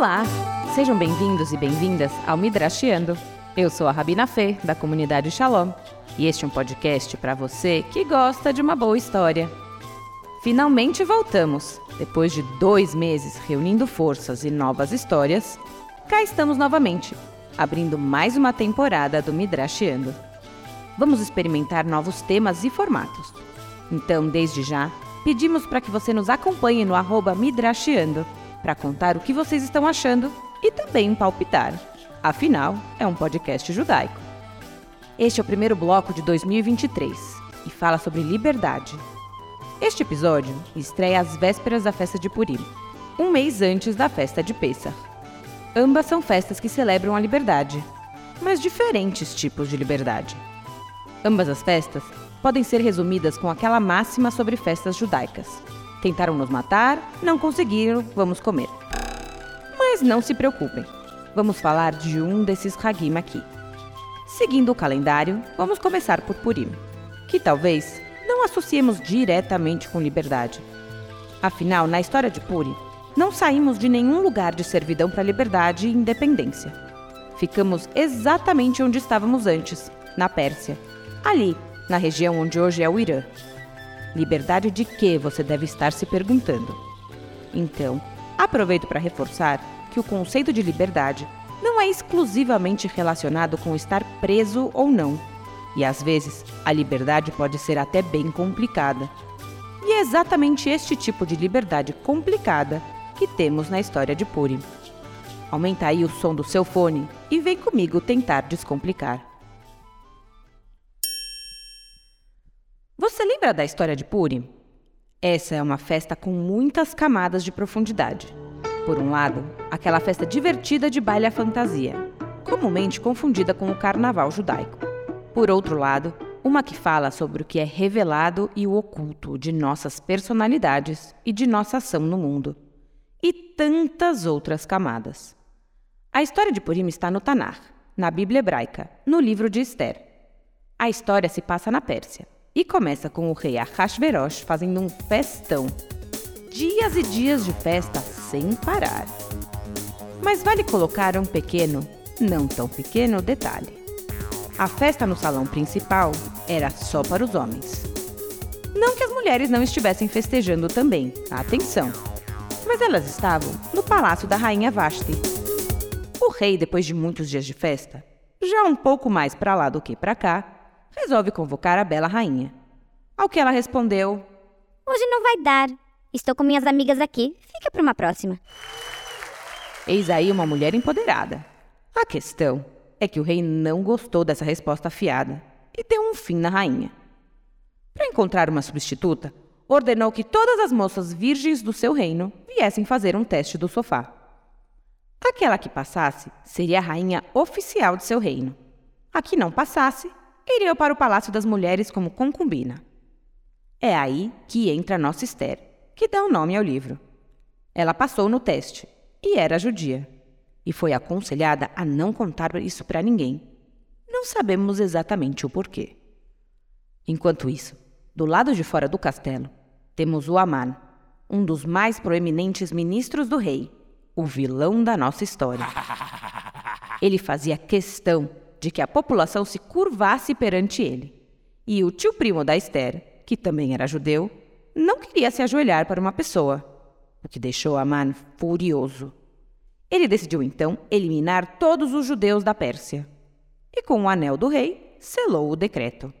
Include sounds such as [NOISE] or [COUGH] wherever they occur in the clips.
Olá! Sejam bem-vindos e bem-vindas ao Midrashiando. Eu sou a Rabina Fê, da comunidade Shalom, e este é um podcast para você que gosta de uma boa história. Finalmente voltamos! Depois de dois meses reunindo forças e novas histórias, cá estamos novamente, abrindo mais uma temporada do Midrashiando. Vamos experimentar novos temas e formatos. Então, desde já, pedimos para que você nos acompanhe no arroba Midrashiando para contar o que vocês estão achando e também palpitar. Afinal, é um podcast judaico. Este é o primeiro bloco de 2023 e fala sobre liberdade. Este episódio estreia às vésperas da festa de Purim, um mês antes da festa de Pesach. Ambas são festas que celebram a liberdade, mas diferentes tipos de liberdade. Ambas as festas podem ser resumidas com aquela máxima sobre festas judaicas: Tentaram nos matar, não conseguiram, vamos comer. Mas não se preocupem, vamos falar de um desses Hagim aqui. Seguindo o calendário, vamos começar por Purim, que talvez não associemos diretamente com liberdade. Afinal, na história de Purim, não saímos de nenhum lugar de servidão para liberdade e independência. Ficamos exatamente onde estávamos antes, na Pérsia, ali, na região onde hoje é o Irã. Liberdade de que você deve estar se perguntando. Então, aproveito para reforçar que o conceito de liberdade não é exclusivamente relacionado com estar preso ou não. E às vezes, a liberdade pode ser até bem complicada. E é exatamente este tipo de liberdade complicada que temos na história de Purim. Aumenta aí o som do seu fone e vem comigo tentar descomplicar. Você lembra da história de Purim? Essa é uma festa com muitas camadas de profundidade. Por um lado, aquela festa divertida de baile à fantasia, comumente confundida com o carnaval judaico. Por outro lado, uma que fala sobre o que é revelado e o oculto de nossas personalidades e de nossa ação no mundo. E tantas outras camadas. A história de Purim está no Tanar, na Bíblia hebraica, no livro de Esther. A história se passa na Pérsia e começa com o rei Ahasverosh fazendo um festão. Dias e dias de festa sem parar. Mas vale colocar um pequeno, não tão pequeno detalhe. A festa no salão principal era só para os homens. Não que as mulheres não estivessem festejando também, atenção. Mas elas estavam no palácio da rainha Vashti. O rei, depois de muitos dias de festa, já um pouco mais para lá do que para cá, resolve convocar a bela rainha. Ao que ela respondeu: Hoje não vai dar. Estou com minhas amigas aqui. Fica para uma próxima. Eis aí uma mulher empoderada. A questão é que o rei não gostou dessa resposta afiada e deu um fim na rainha. Para encontrar uma substituta, ordenou que todas as moças virgens do seu reino viessem fazer um teste do sofá. Aquela que passasse seria a rainha oficial de seu reino. A que não passasse iriam para o Palácio das Mulheres como concubina. É aí que entra nossa Esther, que dá o um nome ao livro. Ela passou no teste e era judia, e foi aconselhada a não contar isso para ninguém. Não sabemos exatamente o porquê. Enquanto isso, do lado de fora do castelo, temos o Aman, um dos mais proeminentes ministros do rei, o vilão da nossa história. [LAUGHS] Ele fazia questão de que a população se curvasse perante ele. E o tio primo da Esther, que também era judeu, não queria se ajoelhar para uma pessoa, o que deixou Aman furioso. Ele decidiu então eliminar todos os judeus da Pérsia. E com o anel do rei, selou o decreto.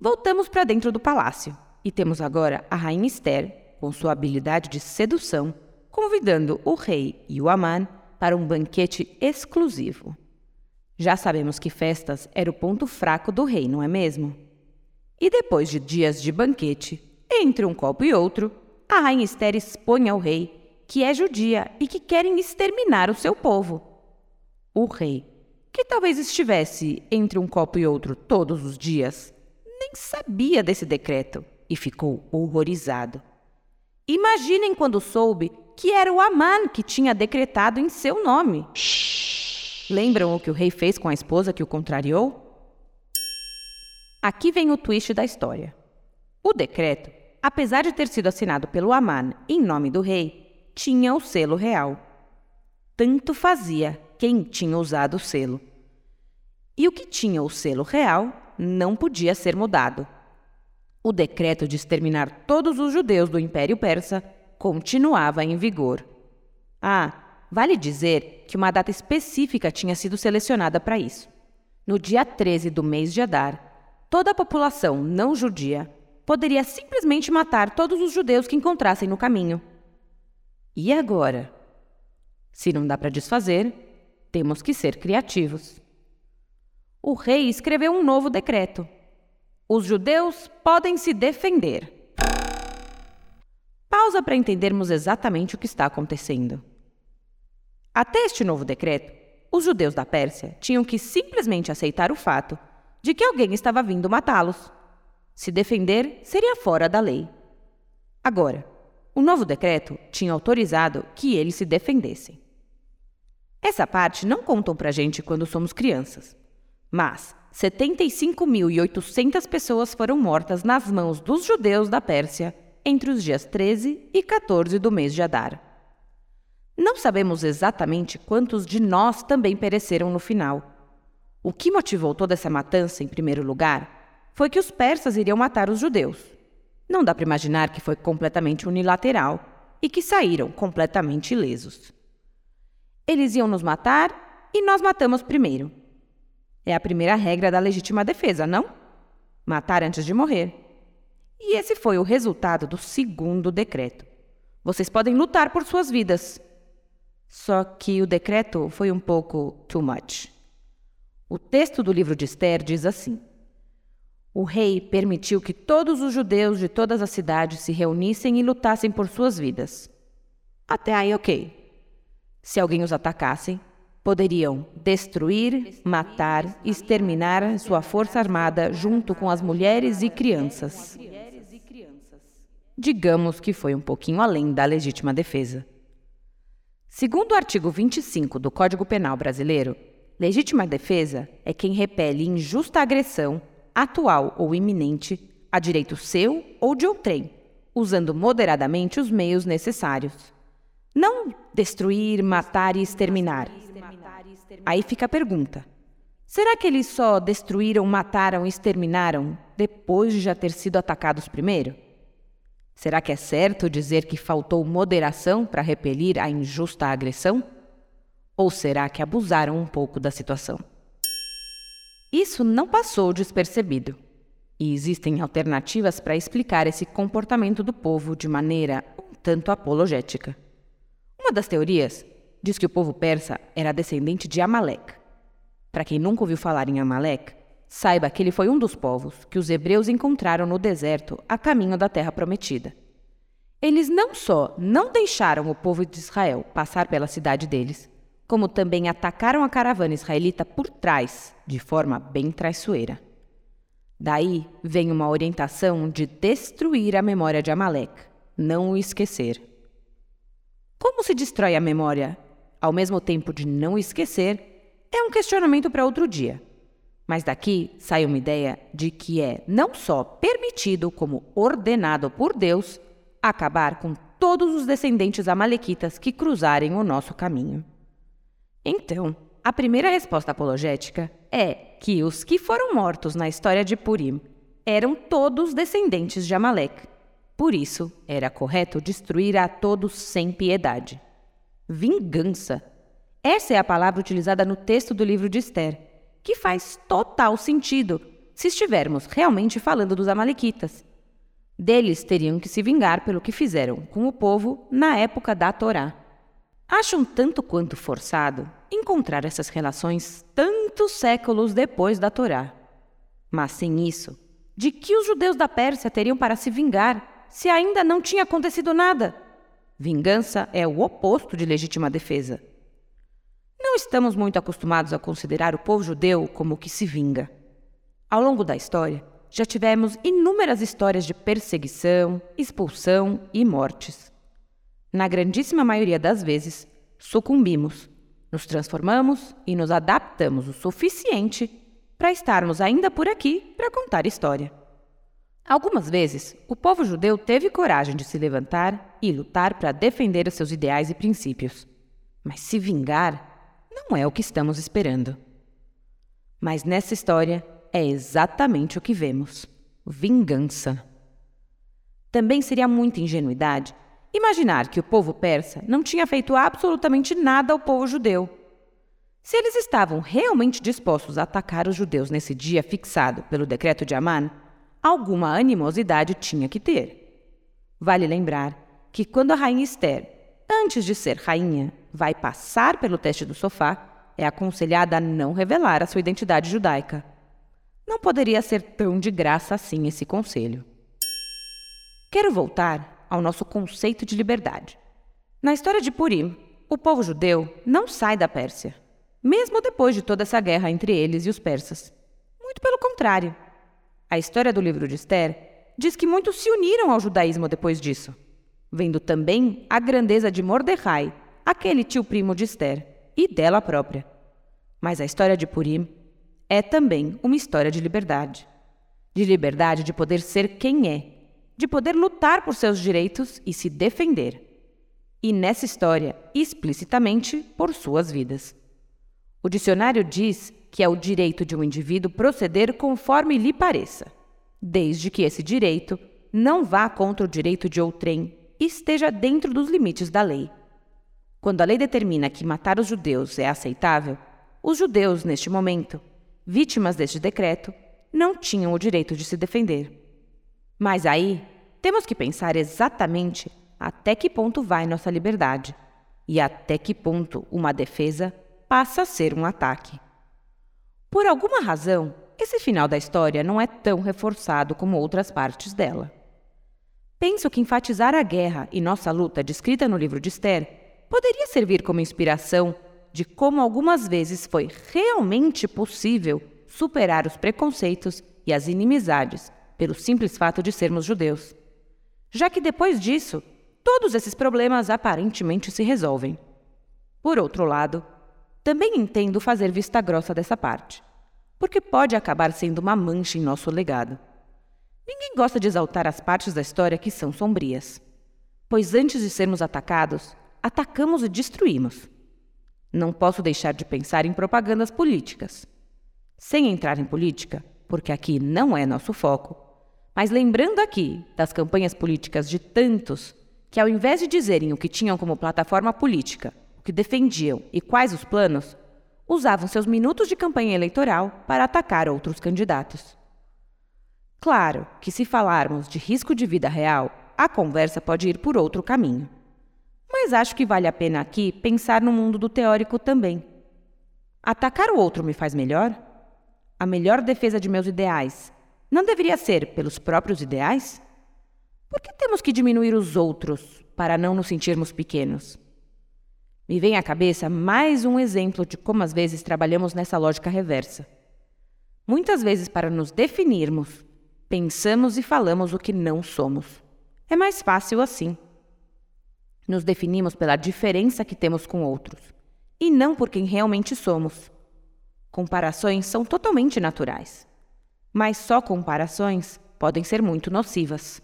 Voltamos para dentro do palácio e temos agora a rainha Esther, com sua habilidade de sedução, convidando o rei e o Aman para um banquete exclusivo. Já sabemos que festas era o ponto fraco do rei, não é mesmo? E depois de dias de banquete, entre um copo e outro, a rainha Esther expõe ao rei que é judia e que querem exterminar o seu povo. O rei, que talvez estivesse entre um copo e outro todos os dias, nem sabia desse decreto e ficou horrorizado. Imaginem quando soube que era o Aman que tinha decretado em seu nome. Lembram o que o rei fez com a esposa que o contrariou? Aqui vem o twist da história. O decreto, apesar de ter sido assinado pelo Aman em nome do rei, tinha o selo real. tanto fazia quem tinha usado o selo. E o que tinha o selo real não podia ser mudado. O decreto de exterminar todos os judeus do Império Persa continuava em vigor. Ah, vale dizer que uma data específica tinha sido selecionada para isso. No dia 13 do mês de Adar, toda a população não judia poderia simplesmente matar todos os judeus que encontrassem no caminho. E agora? Se não dá para desfazer, temos que ser criativos. O rei escreveu um novo decreto. Os judeus podem se defender. Pausa para entendermos exatamente o que está acontecendo. Até este novo decreto, os judeus da Pérsia tinham que simplesmente aceitar o fato de que alguém estava vindo matá-los. Se defender seria fora da lei. Agora, o novo decreto tinha autorizado que eles se defendessem. Essa parte não contam pra gente quando somos crianças, mas 75.800 pessoas foram mortas nas mãos dos judeus da Pérsia entre os dias 13 e 14 do mês de Adar. Não sabemos exatamente quantos de nós também pereceram no final. O que motivou toda essa matança, em primeiro lugar, foi que os persas iriam matar os judeus. Não dá para imaginar que foi completamente unilateral e que saíram completamente ilesos. Eles iam nos matar e nós matamos primeiro. É a primeira regra da legítima defesa, não? Matar antes de morrer. E esse foi o resultado do segundo decreto. Vocês podem lutar por suas vidas. Só que o decreto foi um pouco too much. O texto do livro de Esther diz assim: O rei permitiu que todos os judeus de todas as cidades se reunissem e lutassem por suas vidas. Até aí, ok. Se alguém os atacasse, poderiam destruir, matar, exterminar sua força armada junto com as mulheres e crianças. Digamos que foi um pouquinho além da legítima defesa. Segundo o artigo 25 do Código Penal Brasileiro, legítima defesa é quem repele injusta agressão, atual ou iminente, a direito seu ou de outrem, usando moderadamente os meios necessários. Não destruir, matar e exterminar. Aí fica a pergunta: será que eles só destruíram, mataram e exterminaram depois de já ter sido atacados primeiro? Será que é certo dizer que faltou moderação para repelir a injusta agressão? Ou será que abusaram um pouco da situação? Isso não passou despercebido. E existem alternativas para explicar esse comportamento do povo de maneira um tanto apologética. Uma das teorias diz que o povo persa era descendente de Amalek. Para quem nunca ouviu falar em Amalek, saiba que ele foi um dos povos que os hebreus encontraram no deserto a caminho da terra prometida. Eles não só não deixaram o povo de Israel passar pela cidade deles, como também atacaram a caravana israelita por trás, de forma bem traiçoeira. Daí vem uma orientação de destruir a memória de Amalek, não o esquecer. Como se destrói a memória ao mesmo tempo de não esquecer é um questionamento para outro dia. Mas daqui sai uma ideia de que é não só permitido, como ordenado por Deus, acabar com todos os descendentes amalequitas que cruzarem o nosso caminho. Então, a primeira resposta apologética é que os que foram mortos na história de Purim eram todos descendentes de Amaleque. Por isso, era correto destruir a todos sem piedade. Vingança. Essa é a palavra utilizada no texto do livro de Esther, que faz total sentido se estivermos realmente falando dos Amalequitas. Deles teriam que se vingar pelo que fizeram com o povo na época da Torá. Acho um tanto quanto forçado encontrar essas relações tantos séculos depois da Torá. Mas sem isso, de que os judeus da Pérsia teriam para se vingar se ainda não tinha acontecido nada. Vingança é o oposto de legítima defesa. Não estamos muito acostumados a considerar o povo judeu como o que se vinga. Ao longo da história, já tivemos inúmeras histórias de perseguição, expulsão e mortes. Na grandíssima maioria das vezes, sucumbimos, nos transformamos e nos adaptamos o suficiente para estarmos ainda por aqui para contar história. Algumas vezes, o povo judeu teve coragem de se levantar e lutar para defender os seus ideais e princípios. Mas se vingar, não é o que estamos esperando. Mas nessa história é exatamente o que vemos: vingança. Também seria muita ingenuidade imaginar que o povo persa não tinha feito absolutamente nada ao povo judeu. Se eles estavam realmente dispostos a atacar os judeus nesse dia fixado pelo decreto de Amman, alguma animosidade tinha que ter. Vale lembrar que quando a rainha Esther, antes de ser rainha, vai passar pelo teste do sofá, é aconselhada a não revelar a sua identidade judaica. Não poderia ser tão de graça assim esse conselho. Quero voltar ao nosso conceito de liberdade. Na história de Purim, o povo judeu não sai da Pérsia, mesmo depois de toda essa guerra entre eles e os persas. Muito pelo contrário. A história do livro de Esther diz que muitos se uniram ao judaísmo depois disso, vendo também a grandeza de Mordecai, aquele tio primo de Esther, e dela própria. Mas a história de Purim é também uma história de liberdade. De liberdade de poder ser quem é de poder lutar por seus direitos e se defender. E nessa história, explicitamente, por suas vidas. O dicionário diz que é o direito de um indivíduo proceder conforme lhe pareça, desde que esse direito não vá contra o direito de outrem e esteja dentro dos limites da lei. Quando a lei determina que matar os judeus é aceitável, os judeus, neste momento, vítimas deste decreto, não tinham o direito de se defender. Mas aí temos que pensar exatamente até que ponto vai nossa liberdade e até que ponto uma defesa passa a ser um ataque. Por alguma razão, esse final da história não é tão reforçado como outras partes dela. Penso que enfatizar a guerra e nossa luta descrita no livro de Esther poderia servir como inspiração de como algumas vezes foi realmente possível superar os preconceitos e as inimizades pelo simples fato de sermos judeus. Já que depois disso, todos esses problemas aparentemente se resolvem. Por outro lado, também entendo fazer vista grossa dessa parte, porque pode acabar sendo uma mancha em nosso legado. Ninguém gosta de exaltar as partes da história que são sombrias, pois antes de sermos atacados, atacamos e destruímos. Não posso deixar de pensar em propagandas políticas. Sem entrar em política, porque aqui não é nosso foco, mas lembrando aqui das campanhas políticas de tantos que, ao invés de dizerem o que tinham como plataforma política, o que defendiam e quais os planos, usavam seus minutos de campanha eleitoral para atacar outros candidatos. Claro que, se falarmos de risco de vida real, a conversa pode ir por outro caminho. Mas acho que vale a pena aqui pensar no mundo do teórico também. Atacar o outro me faz melhor? A melhor defesa de meus ideais não deveria ser pelos próprios ideais? Por que temos que diminuir os outros para não nos sentirmos pequenos? Me vem à cabeça mais um exemplo de como às vezes trabalhamos nessa lógica reversa. Muitas vezes, para nos definirmos, pensamos e falamos o que não somos. É mais fácil assim. Nos definimos pela diferença que temos com outros e não por quem realmente somos. Comparações são totalmente naturais mas só comparações podem ser muito nocivas.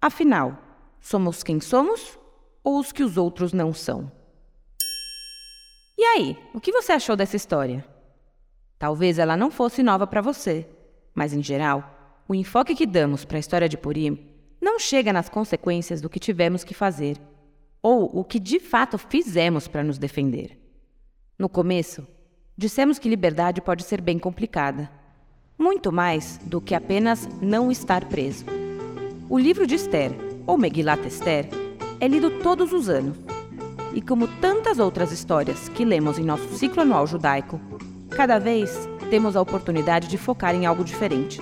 Afinal, somos quem somos ou os que os outros não são? E aí, o que você achou dessa história? Talvez ela não fosse nova para você, mas em geral, o enfoque que damos para a história de Purim não chega nas consequências do que tivemos que fazer ou o que de fato fizemos para nos defender. No começo, dissemos que liberdade pode ser bem complicada muito mais do que apenas não estar preso. O livro de Esther, ou Megilat Esther, é lido todos os anos. E como tantas outras histórias que lemos em nosso ciclo anual judaico, cada vez temos a oportunidade de focar em algo diferente.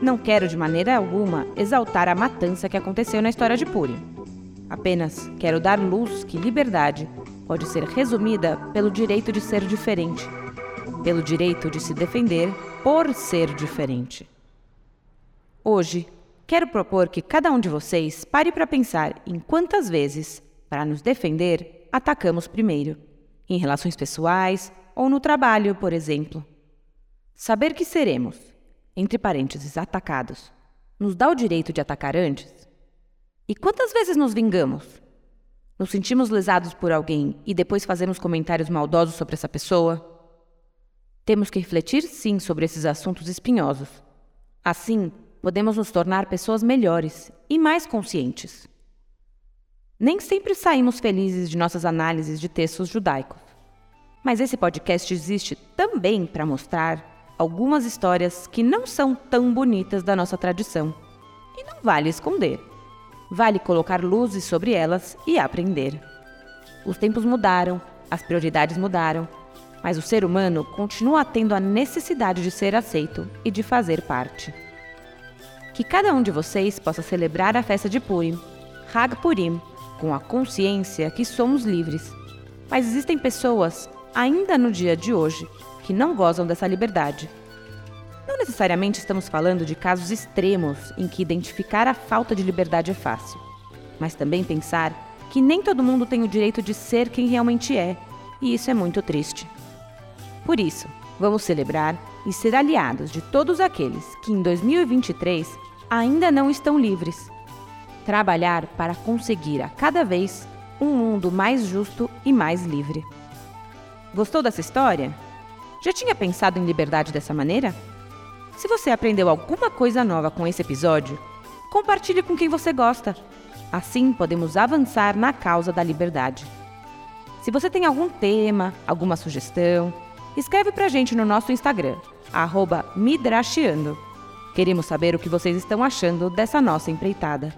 Não quero de maneira alguma exaltar a matança que aconteceu na história de Purim. Apenas quero dar luz que liberdade pode ser resumida pelo direito de ser diferente pelo direito de se defender por ser diferente. Hoje, quero propor que cada um de vocês pare para pensar em quantas vezes, para nos defender, atacamos primeiro, em relações pessoais ou no trabalho, por exemplo. Saber que seremos, entre parênteses, atacados, nos dá o direito de atacar antes? E quantas vezes nos vingamos? Nos sentimos lesados por alguém e depois fazemos comentários maldosos sobre essa pessoa? Temos que refletir sim sobre esses assuntos espinhosos. Assim, podemos nos tornar pessoas melhores e mais conscientes. Nem sempre saímos felizes de nossas análises de textos judaicos. Mas esse podcast existe também para mostrar algumas histórias que não são tão bonitas da nossa tradição. E não vale esconder. Vale colocar luzes sobre elas e aprender. Os tempos mudaram, as prioridades mudaram, mas o ser humano continua tendo a necessidade de ser aceito e de fazer parte. Que cada um de vocês possa celebrar a festa de Purim, Hag Purim, com a consciência que somos livres. Mas existem pessoas, ainda no dia de hoje, que não gozam dessa liberdade. Não necessariamente estamos falando de casos extremos em que identificar a falta de liberdade é fácil, mas também pensar que nem todo mundo tem o direito de ser quem realmente é, e isso é muito triste. Por isso, vamos celebrar e ser aliados de todos aqueles que em 2023 ainda não estão livres. Trabalhar para conseguir a cada vez um mundo mais justo e mais livre. Gostou dessa história? Já tinha pensado em liberdade dessa maneira? Se você aprendeu alguma coisa nova com esse episódio, compartilhe com quem você gosta. Assim podemos avançar na causa da liberdade. Se você tem algum tema, alguma sugestão, Escreve pra gente no nosso Instagram, Midrashiando. Queremos saber o que vocês estão achando dessa nossa empreitada.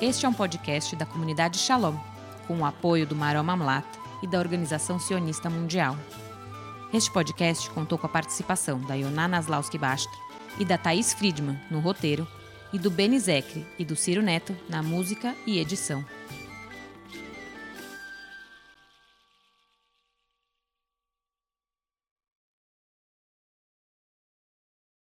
Este é um podcast da comunidade Shalom, com o apoio do Maró Mamlat e da Organização Sionista Mundial. Este podcast contou com a participação da Yonana Aslauski Bastra e da Thaís Friedman no roteiro e do Beni Zekri e do Ciro Neto na música e edição.